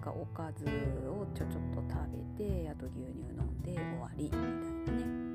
んかおかずをちょちょっと食べてあと牛乳飲んで終わりみたいなね。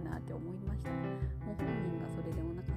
なって思いました。もう本人がそれでお腹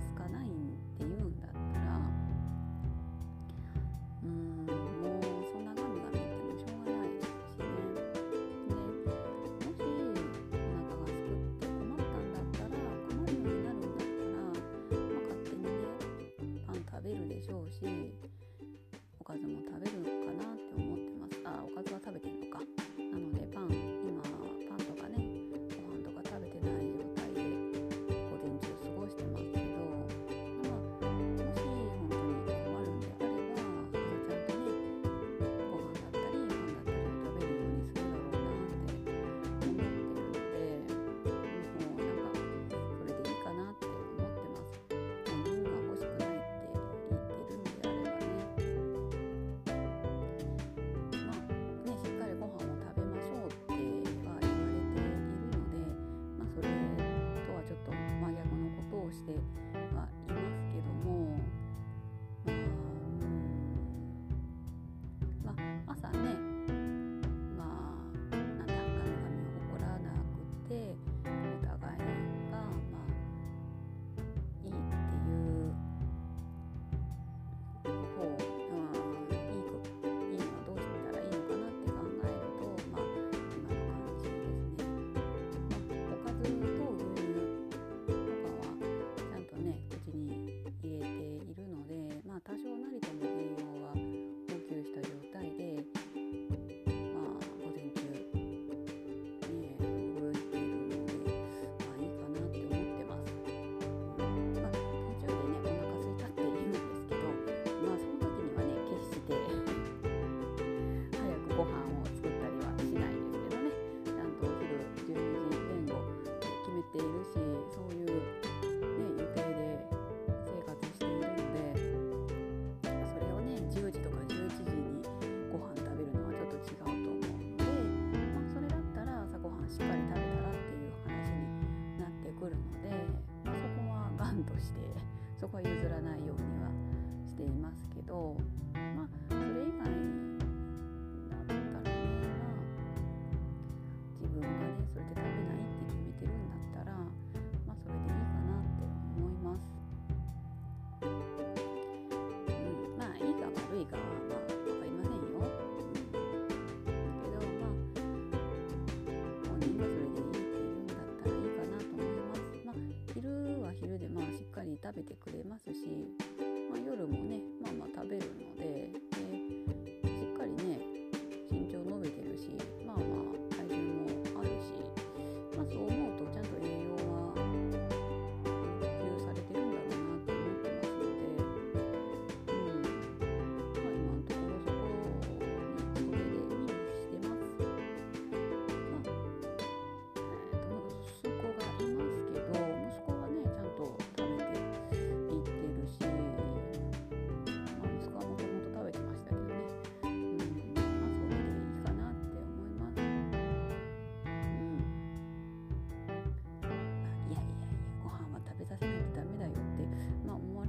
そこは譲らないようにはしていますけどまあそれ以外だったらねまあ自分がねそれで食べないって決めてるんだったらまあそれでいいかなって思います。うん、まあいいか悪いか食べてくれますし、まあ、夜もねまあまあ食べるので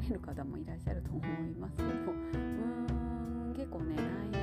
れる方もいらっしゃると思いますけど。うーん結構ね内